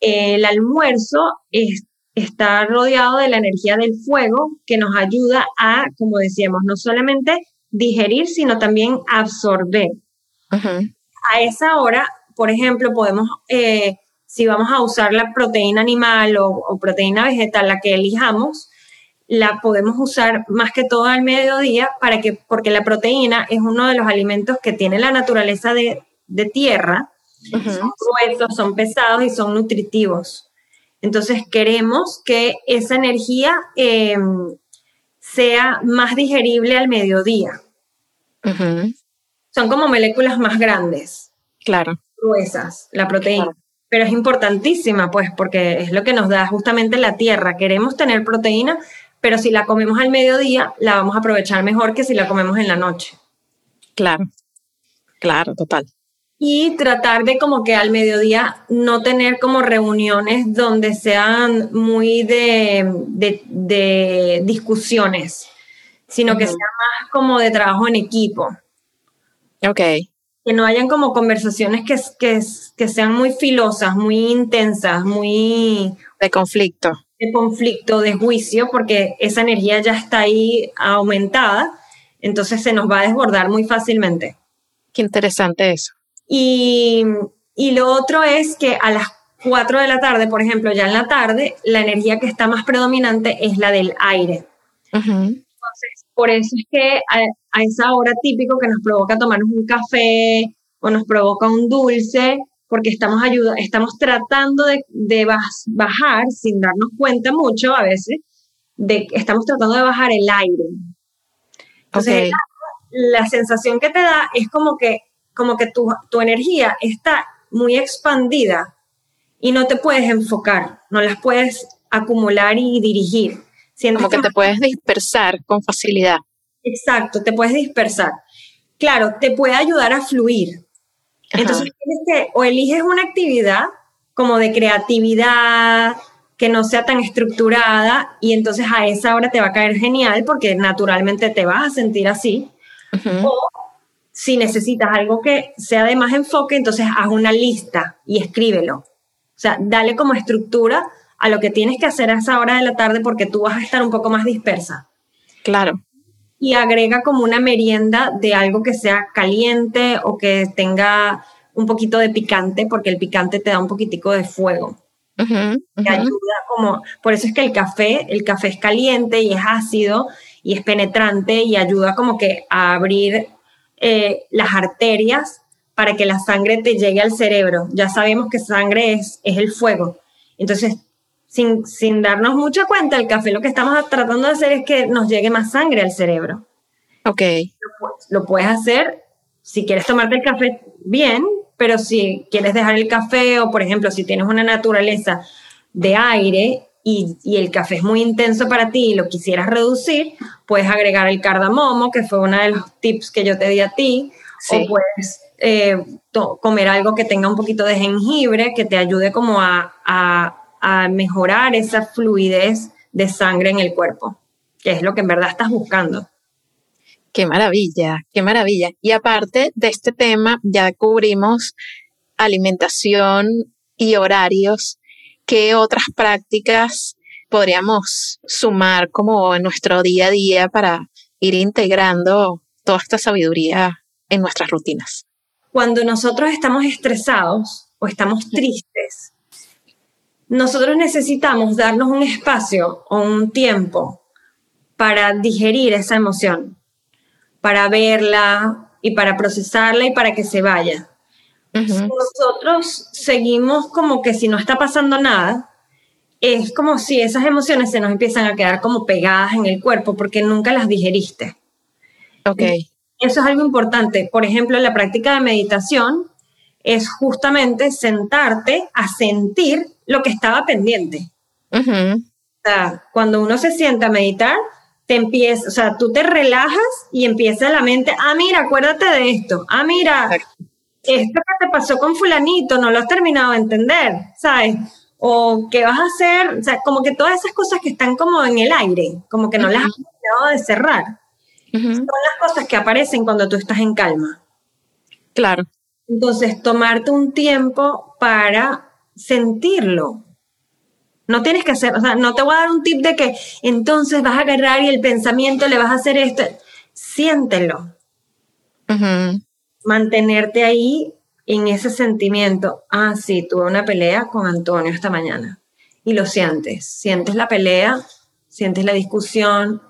El almuerzo es está rodeado de la energía del fuego que nos ayuda a, como decíamos, no solamente digerir, sino también absorber. A esa hora, por ejemplo, podemos, eh, si vamos a usar la proteína animal o, proteína vegetal, la que elijamos, la podemos usar más que todo al mediodía para que, porque la proteína es uno de los alimentos que tiene la naturaleza de, tierra, son gruesos, son pesados y son nutritivos. Entonces queremos que esa energía em, sea más digerible al mediodía. Son como moléculas más grandes. Claro. Gruesas, la proteína. Pero es importantísima, pues, porque es lo que nos da justamente la tierra. Queremos tener proteína, pero si la comemos al mediodía, la vamos a aprovechar mejor que si la comemos en la noche. Claro, claro, total y tratar de como que al mediodía no tener como reuniones donde sean muy de, de, discusiones, sino que sea más como de trabajo en equipo. Ok. Que no hayan como conversaciones que, que, que sean muy filosas, muy intensas, muy... De conflicto. De conflicto, de juicio, porque esa energía ya está ahí aumentada, entonces se nos va a desbordar muy fácilmente. Qué interesante eso. Y, lo otro es que a las 4 de la tarde, por ejemplo, ya en la tarde, la energía que está más predominante es la del aire. Entonces, por eso es que a, esa hora típico que nos provoca tomarnos un café o nos provoca un dulce, porque estamos, ayuda, estamos tratando de, bajar, sin darnos cuenta mucho a veces, de estamos tratando de bajar el aire. Entonces, la sensación que te da es como que como que tu, energía está muy expandida y no te puedes enfocar, no las puedes acumular y dirigir. como que, te puedes dispersar con facilidad. Exacto, te puedes dispersar. Claro, te puede ayudar a fluir. Entonces tienes que, o eliges una actividad como de creatividad, que no sea tan estructurada, y entonces a esa hora te va a caer genial porque naturalmente te vas a sentir así. O si necesitas algo que sea de más enfoque, entonces haz una lista y escríbelo. O sea, dale como estructura a lo que tienes que hacer a esa hora de la tarde porque tú vas a estar un poco más dispersa. Claro. Y agrega como una merienda de algo que sea caliente o que tenga un poquito de picante, porque el picante te da un poquitico de fuego. ayuda como, por eso es que el café, el café es caliente y es ácido y es penetrante y ayuda como que a abrir eh, las arterias para que la sangre te llegue al cerebro. Ya sabemos que sangre es, es el fuego. Entonces, sin, sin darnos mucha cuenta, el café lo que estamos tratando de hacer es que nos llegue más sangre al cerebro. Ok. Lo, puedes hacer si quieres tomarte el café bien, pero si quieres dejar el café o, por ejemplo, si tienes una naturaleza de aire y, y, el café es muy intenso para ti y lo quisieras reducir, puedes agregar el cardamomo, que fue uno de los tips que yo te di a ti, o puedes eh, comer algo que tenga un poquito de jengibre, que te ayude como a, a mejorar esa fluidez de sangre en el cuerpo, que es lo que en verdad estás buscando. Qué maravilla, qué maravilla. Y aparte de este tema, ya cubrimos alimentación y horarios. ¿Qué otras prácticas podríamos sumar como en nuestro día a día para ir integrando toda esta sabiduría en nuestras rutinas? Cuando nosotros estamos estresados o estamos tristes, nosotros necesitamos darnos un espacio o un tiempo para digerir esa emoción, para verla y para procesarla y para que se vaya. Nosotros seguimos como que si no está pasando nada, es como si esas emociones se nos empiezan a quedar como pegadas en el cuerpo porque nunca las digeriste. Ok. Eso es algo importante. Por ejemplo, la práctica de meditación es justamente sentarte a sentir lo que estaba pendiente. O sea, cuando uno se sienta a meditar, te empieza, o sea, tú te relajas y empieza la mente, ah, mira, acuérdate de esto, ah, mira, esto que te pasó con fulanito, no lo has terminado de entender, ¿sabes? O qué vas a hacer, o sea, como que todas esas cosas que están como en el aire, como que no las has terminado de cerrar. Son las cosas que aparecen cuando tú estás en calma. Claro. Entonces, tomarte un tiempo para sentirlo. No tienes que hacer, o sea, no te voy a dar un tip de que entonces vas a agarrar y el pensamiento le vas a hacer esto. Siéntelo. Mantenerte ahí en ese sentimiento. Ah, sí, tuve una pelea con Antonio esta mañana. Y lo sientes. Sientes la pelea, sientes la discusión.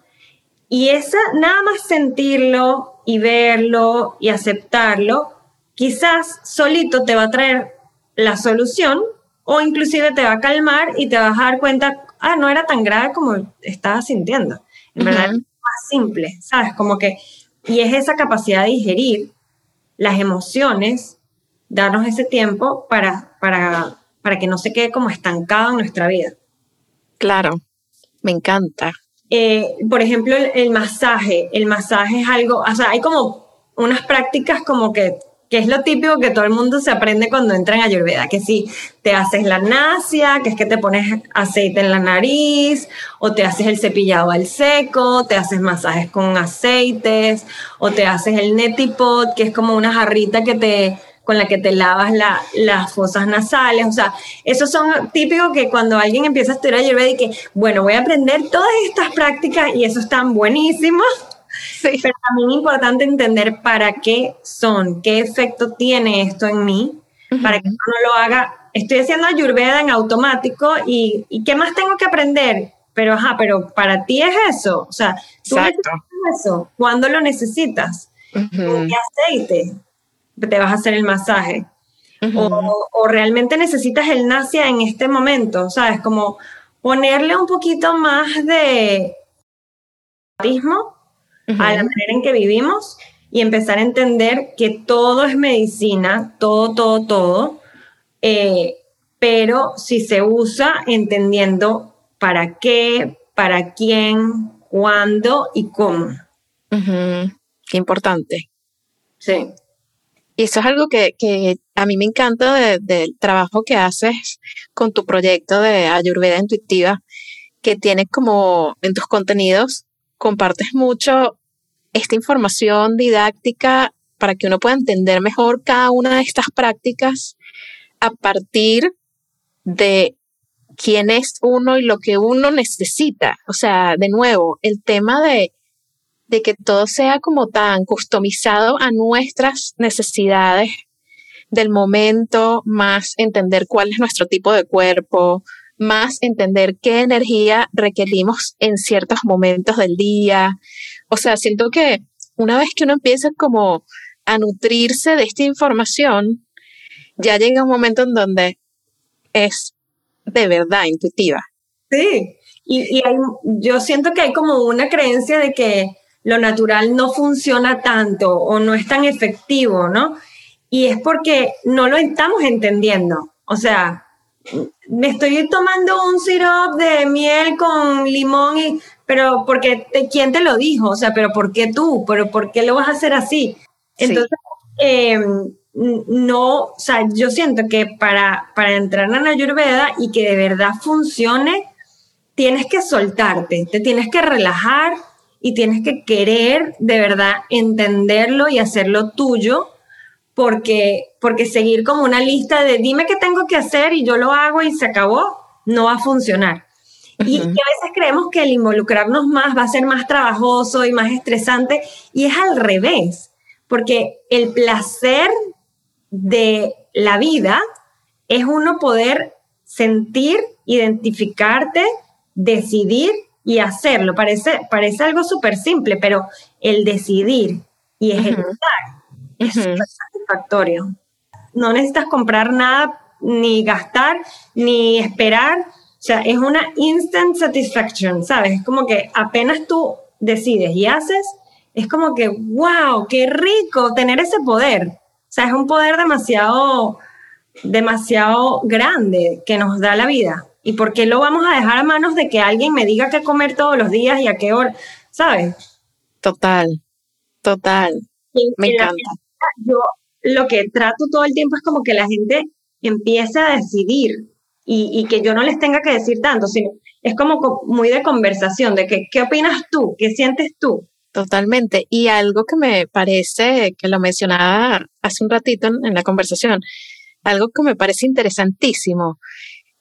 Y esa, nada más sentirlo y verlo y aceptarlo, quizás solito te va a traer la solución o inclusive te va a calmar y te vas a dar cuenta, ah, no era tan grave como estaba sintiendo. En verdad es más simple, ¿sabes? Como que, y es esa capacidad de digerir las emociones, darnos ese tiempo para, para, para que no se quede como estancado en nuestra vida. Claro, me encanta. Eh, por ejemplo, el, masaje. El masaje es algo, o sea, hay como unas prácticas como que que es lo típico que todo el mundo se aprende cuando entra en Ayurveda, que si te haces la nasia, que es que te pones aceite en la nariz, o te haces el cepillado al seco, te haces masajes con aceites, o te haces el netipot, que es como una jarrita que te con la que te lavas las fosas nasales, o sea, esos son típicos que cuando alguien empieza a estudiar Ayurveda y que, bueno, voy a aprender todas estas prácticas y eso están buenísimos, Sí. Pero también es importante entender para qué son, qué efecto tiene esto en mí, para que no lo haga. Estoy haciendo ayurveda en automático y, y, ¿qué más tengo que aprender? Pero, ajá, pero para ti es eso. O sea, tú necesitas eso. ¿Cuándo lo necesitas? qué aceite te vas a hacer el masaje? o, o, realmente necesitas el nasia en este momento, ¿sabes? Como ponerle un poquito más de a la manera en que vivimos y empezar a entender que todo es medicina, todo, todo, todo, eh, pero si se usa entendiendo para qué, para quién, cuándo y cómo. Qué importante. Sí. Y eso es algo que, que a mí me encanta del trabajo que haces con tu proyecto de Ayurveda Intuitiva, que tienes como en tus contenidos, compartes mucho esta información didáctica para que uno pueda entender mejor cada una de estas prácticas a partir de quién es uno y lo que uno necesita. O sea, de nuevo, el tema de, de que todo sea como tan customizado a nuestras necesidades del momento, más entender cuál es nuestro tipo de cuerpo, más entender qué energía requerimos en ciertos momentos del día. O sea, siento que una vez que uno empieza como a nutrirse de esta información, ya llega un momento en donde es de verdad intuitiva. Sí, y, yo siento que hay como una creencia de que lo natural no funciona tanto o no es tan efectivo, ¿no? Y es porque no lo estamos entendiendo. O sea, me estoy tomando un syrup de miel con limón y pero porque quién te lo dijo, o sea, pero ¿por qué tú? Pero ¿por qué lo vas a hacer así? Entonces, em, no, o sea, yo siento que para, para entrar en la Ayurveda y que de verdad funcione, tienes que soltarte, te tienes que relajar y tienes que querer de verdad entenderlo y hacerlo tuyo porque, porque seguir como una lista de dime qué tengo que hacer y yo lo hago y se acabó, no va a funcionar. y, a veces creemos que el involucrarnos más va a ser más trabajoso y más estresante y es al revés, porque el placer de la vida es uno poder sentir, identificarte, decidir y hacerlo. Parece, parece algo súper simple, pero el decidir y ejecutar es satisfactorio. No necesitas comprar nada, ni gastar, ni esperar. O sea, es una instant satisfaction, ¿sabes? Es como que apenas tú decides y haces, es como que, wow, qué rico tener ese poder. O sea, es un poder demasiado, demasiado grande que nos da la vida. ¿Y por qué lo vamos a dejar a manos de que alguien me diga qué comer todos los días y a qué hora? ¿Sabes? Total, total. me encanta yo lo que trato todo el tiempo es como que la gente empiece a decidir y, que yo no les tenga que decir tanto, sino es como muy de conversación, de que, ¿qué opinas tú? ¿Qué sientes tú? Totalmente. Y algo que me parece, que lo mencionaba hace un ratito en, en la conversación, algo que me parece interesantísimo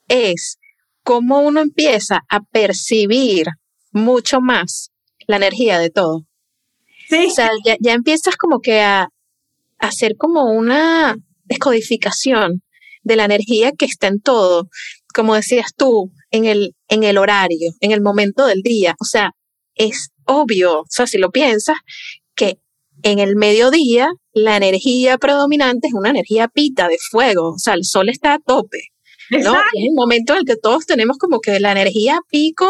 es cómo uno empieza a percibir mucho más la energía de todo. Sí. O sea, ya, ya empiezas como que a, hacer como una descodificación de la energía que está en todo, como decías tú, en el, en el horario, en el momento del día. O sea, es obvio, o sea, si lo piensas, que en el mediodía la energía predominante es una energía pita de fuego, o sea, el sol está a tope. ¿No? es el momento en el que todos tenemos como que la energía pico,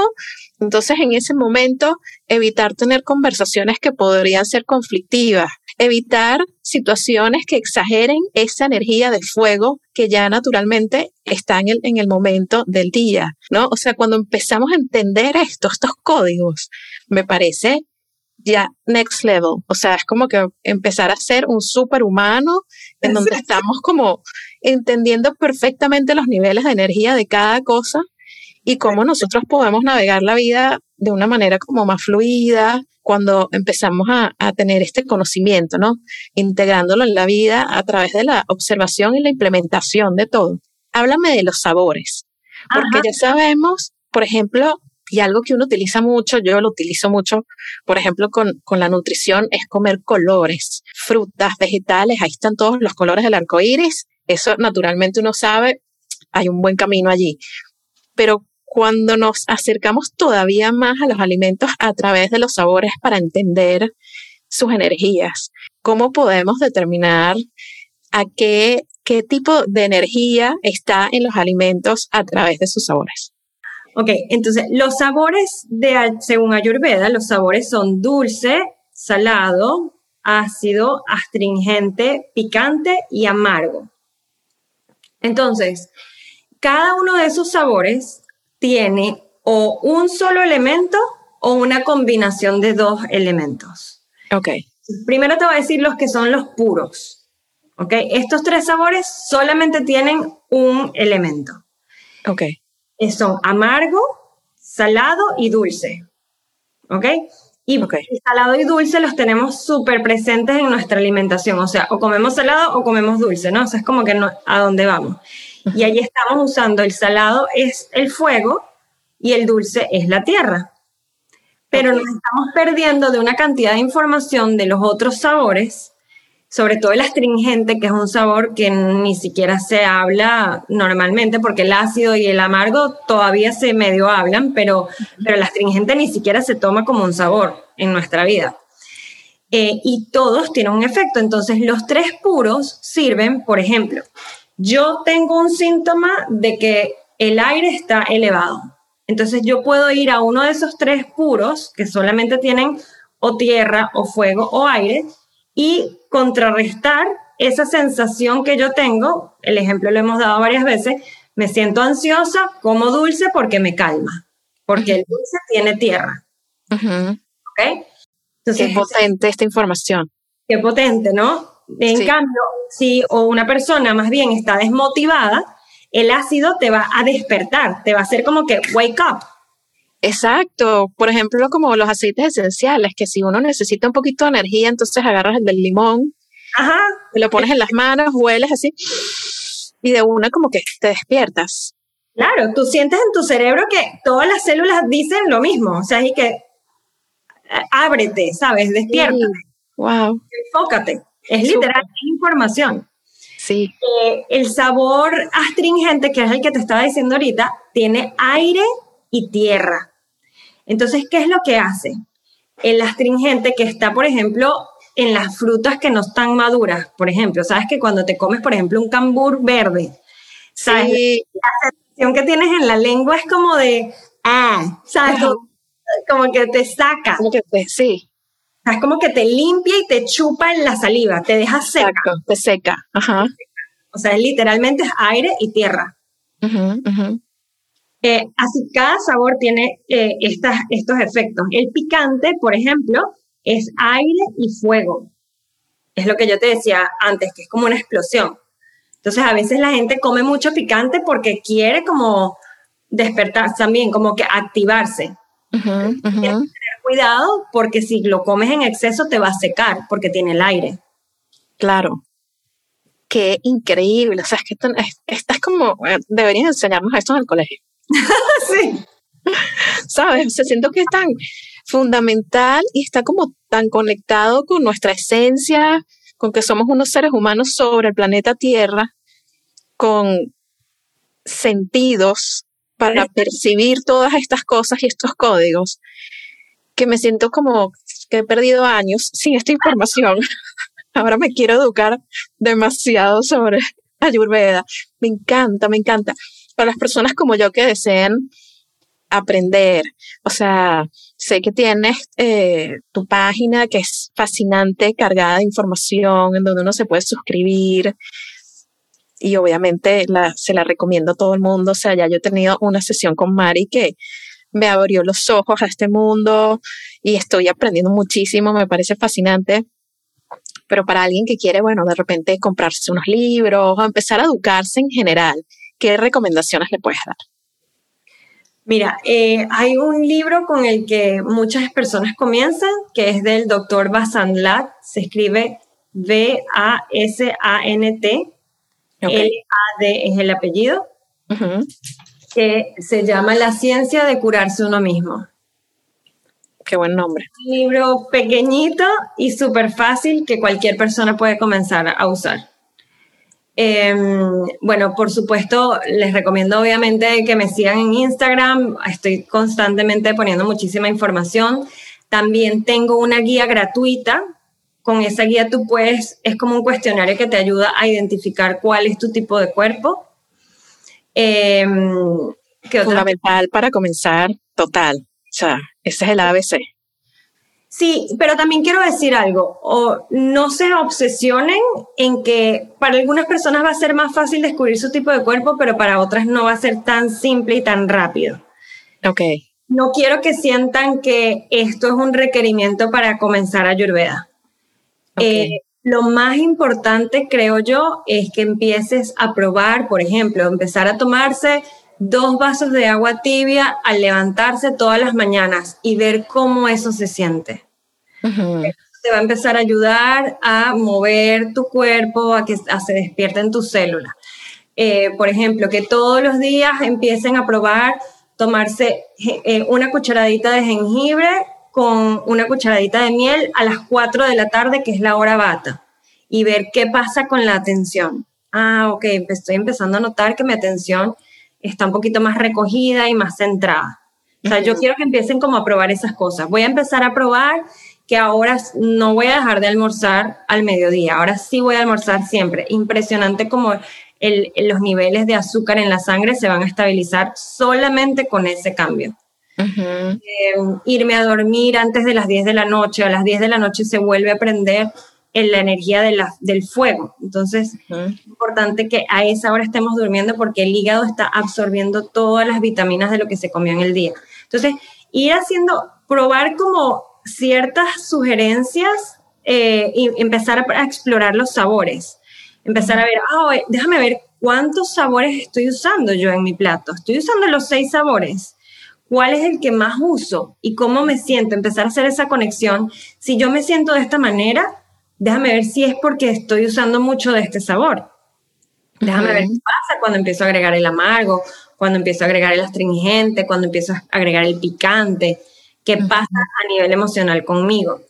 entonces en ese momento evitar tener conversaciones que podrían ser conflictivas, evitar situaciones que exageren esa energía de fuego que ya naturalmente está en el, en el momento del día, ¿no? O sea, cuando empezamos a entender esto, estos códigos, me parece ya next level. O sea, es como que empezar a ser un superhumano en donde estamos como entendiendo perfectamente los niveles de energía de cada cosa y cómo nosotros podemos navegar la vida de una manera como más fluida cuando empezamos a, tener este conocimiento, ¿no? Integrándolo en la vida a través de la observación y la implementación de todo. Háblame de los sabores, porque ya sabemos, por ejemplo, y algo que uno utiliza mucho, yo lo utilizo mucho, por ejemplo, con, con, la nutrición, es comer colores, frutas, vegetales, ahí están todos los colores del arco iris. Eso naturalmente uno sabe, hay un buen camino allí. Pero cuando nos acercamos todavía más a los alimentos a través de los sabores para entender sus energías, ¿cómo podemos determinar a qué, qué tipo de energía está en los alimentos a través de sus sabores? Ok, entonces los sabores de, según Ayurveda, los sabores son dulce, salado, ácido, astringente, picante y amargo. Entonces, cada uno de esos sabores tiene o un solo elemento o una combinación de dos elementos. Ok. Primero te voy a decir los que son los puros. Ok. Estos tres sabores solamente tienen un elemento. Ok. Son amargo, salado y dulce. ¿Ok? Y salado y dulce los tenemos súper presentes en nuestra alimentación. O sea, o comemos salado o comemos dulce, ¿no? O sea, es como que no, a dónde vamos. Y ahí estamos usando el salado es el fuego y el dulce es la tierra. Pero nos estamos perdiendo de una cantidad de información de los otros sabores sobre todo el astringente, que es un sabor que ni siquiera se habla normalmente, porque el ácido y el amargo todavía se medio hablan, pero, pero el astringente ni siquiera se toma como un sabor en nuestra vida. Eh, y todos tienen un efecto. Entonces, los tres puros sirven, por ejemplo, yo tengo un síntoma de que el aire está elevado. Entonces, yo puedo ir a uno de esos tres puros que solamente tienen o tierra o fuego o aire y contrarrestar esa sensación que yo tengo, el ejemplo lo hemos dado varias veces, me siento ansiosa, como dulce porque me calma, porque el dulce tiene tierra. qué potente esta información. Qué potente, ¿no? En cambio, si o una persona más bien está desmotivada, el ácido te va a despertar, te va a hacer como que wake up. Exacto, por ejemplo, como los aceites esenciales, que si uno necesita un poquito de energía, entonces agarras el del limón, Ajá. lo pones en las manos, hueles así, y de una como que te despiertas. Claro, tú sientes en tu cerebro que todas las células dicen lo mismo, o sea, y que eh, ábrete, ¿sabes? Despiértate. Wow. Enfócate. Es literal, información. Sí. Eh, el sabor astringente, que es el que te estaba diciendo ahorita, tiene aire y tierra. Entonces, ¿qué es lo que hace? El astringente que está, por ejemplo, en las frutas que no están maduras, por ejemplo, sabes que cuando te comes, por ejemplo, un cambur verde, ¿sabes? La sensación que tienes en la lengua es como de, ah, ¿sabes? Como, que te saca. Como que te, sí. Es como que te limpia y te chupa en la saliva, te deja seca. Exacto, te seca. Ajá. O sea, literalmente es aire y tierra. Eh, así cada sabor tiene eh, estas, estos efectos. El picante, por ejemplo, es aire y fuego. Es lo que yo te decía antes, que es como una explosión. Entonces a veces la gente come mucho picante porque quiere como despertar también, como que activarse. tener cuidado porque si lo comes en exceso te va a secar porque tiene el aire. Claro. Qué increíble. O sea, es que esto, es como, deberían enseñarnos esto en el colegio. sí. ¿Sabes? Se siento que es tan fundamental y está como tan conectado con nuestra esencia, con que somos unos seres humanos sobre el planeta Tierra, con sentidos para percibir todas estas cosas y estos códigos, que me siento como que he perdido años sin esta información. Ahora me quiero educar demasiado sobre Ayurveda. Me encanta, me encanta para las personas como yo que deseen aprender. O sea, sé que tienes eh, tu página que es fascinante, cargada de información, en donde uno se puede suscribir. Y obviamente se la recomiendo a todo el mundo. O sea, ya yo he tenido una sesión con Mari que me abrió los ojos a este mundo y estoy aprendiendo muchísimo, me parece fascinante. Pero para alguien que quiere, bueno, de repente comprarse unos libros o empezar a educarse en general, ¿qué recomendaciones le puedes dar? Mira, eh, hay un libro con el que muchas personas comienzan, que es del doctor Basandlat, se escribe V-A-S-A-N-T, L-A-D es el apellido, que se llama La ciencia de curarse uno mismo. Qué buen nombre. Un libro pequeñito y súper fácil que cualquier persona puede comenzar a usar. Em, bueno, por supuesto, les recomiendo obviamente que me sigan en Instagram. Estoy constantemente poniendo muchísima información. También tengo una guía gratuita. Con esa guía tú puedes, es como un cuestionario que te ayuda a identificar cuál es tu tipo de cuerpo. Eh, Fundamental para comenzar, total. O sea, ese es el ABC. Sí, pero también quiero decir algo, o no se obsesionen en que para algunas personas va a ser más fácil descubrir su tipo de cuerpo, pero para otras no va a ser tan simple y tan rápido. Ok. No quiero que sientan que esto es un requerimiento para comenzar a Ayurveda. Eh, lo más importante, creo yo, es que empieces a probar, por ejemplo, empezar a tomarse dos vasos de agua tibia al levantarse todas las mañanas y ver cómo eso se siente. Te va a empezar a ayudar a mover tu cuerpo, a que se despierten tus células. Eh, por ejemplo, que todos los días empiecen a probar tomarse eh, una cucharadita de jengibre con una cucharadita de miel a las 4 de la tarde, que es la hora bata, y ver qué pasa con la atención. Ah, ok, estoy empezando a notar que mi atención está un poquito más recogida y más centrada. O sea, yo quiero que empiecen como a probar esas cosas. Voy a empezar a probar que ahora no voy a dejar de almorzar al mediodía, ahora sí voy a almorzar siempre. Impresionante como los niveles de azúcar en la sangre se van a estabilizar solamente con ese cambio. Em, irme a dormir antes de las 10 de la noche, a las 10 de la noche se vuelve a prender en la energía de la, del fuego. Entonces, es importante que a esa hora estemos durmiendo porque el hígado está absorbiendo todas las vitaminas de lo que se comió en el día. Entonces, ir haciendo, probar como ciertas sugerencias eh, y empezar a, explorar los sabores. Empezar a ver, ah, déjame ver cuántos sabores estoy usando yo en mi plato. Estoy usando los seis sabores. ¿Cuál es el que más uso? ¿Y cómo me siento? Empezar a hacer esa conexión. Si yo me siento de esta manera, déjame ver si es porque estoy usando mucho de este sabor. Déjame ver qué pasa cuando empiezo a agregar el amargo, cuando empiezo a agregar el astringente, cuando empiezo a agregar el picante. ¿Qué pasa a nivel emocional conmigo?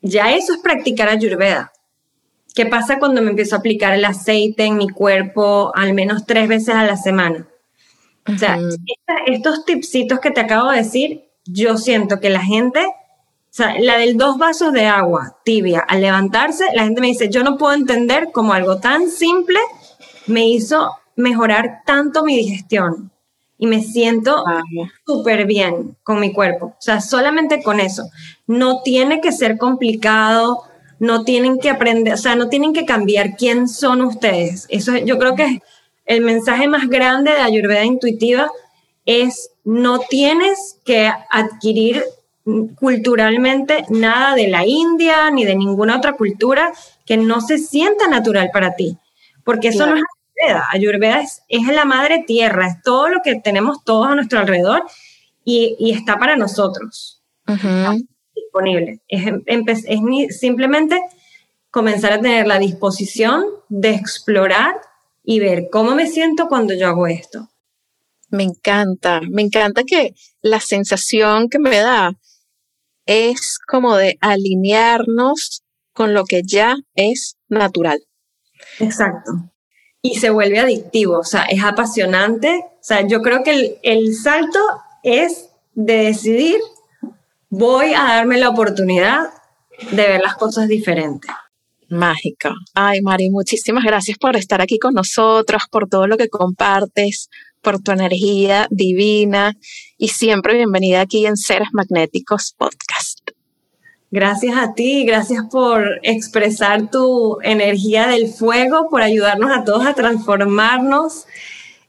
Ya eso es practicar ayurveda. ¿Qué pasa cuando me empiezo a aplicar el aceite en mi cuerpo al menos tres veces a la semana? O sea, estos tipsitos que te acabo de decir, yo siento que la gente o sea, la del dos vasos de agua tibia al levantarse, la gente me dice, yo no puedo entender cómo algo tan simple me hizo mejorar tanto mi digestión y me siento súper bien con mi cuerpo. O sea, solamente con eso. No tiene que ser complicado, no tienen que aprender, o sea, no tienen que cambiar quién son ustedes. Eso yo creo que el mensaje más grande de Ayurveda intuitiva es no tienes que adquirir culturalmente nada de la India ni de ninguna otra cultura que no se sienta natural para ti, porque eso no es Ayurveda. Ayurveda es, es, la madre tierra, es todo lo que tenemos todos a nuestro alrededor y, está para nosotros. disponible. Es, es simplemente comenzar a tener la disposición de explorar y ver cómo me siento cuando yo hago esto. Me encanta, me encanta que la sensación que me da es como de alinearnos con lo que ya es natural. Exacto. Y se vuelve adictivo, o sea, es apasionante. O sea, yo creo que el, salto es de decidir, voy a darme la oportunidad de ver las cosas diferentes. Mágica. Ay, Mari, muchísimas gracias por estar aquí con nosotros, por todo lo que compartes, por tu energía divina y siempre bienvenida aquí en Seres Magnéticos Podcast. Gracias a ti, gracias por expresar tu energía del fuego, por ayudarnos a todos a transformarnos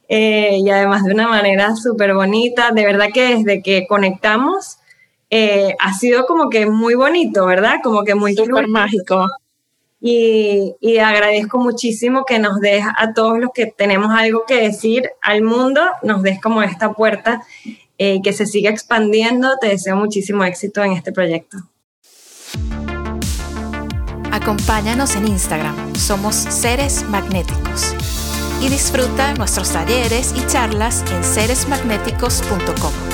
eh, y además de una manera súper bonita. De verdad que desde que conectamos eh, ha sido como que muy bonito, ¿verdad? Como que muy súper mágico. Y, agradezco muchísimo que nos des a todos los que tenemos algo que decir al mundo, nos des como esta puerta eh, que se siga expandiendo. Te deseo muchísimo éxito en este proyecto. Acompáñanos en Instagram, somos Seres Magnéticos. Y disfruta nuestros talleres y charlas en seresmagnéticos.com.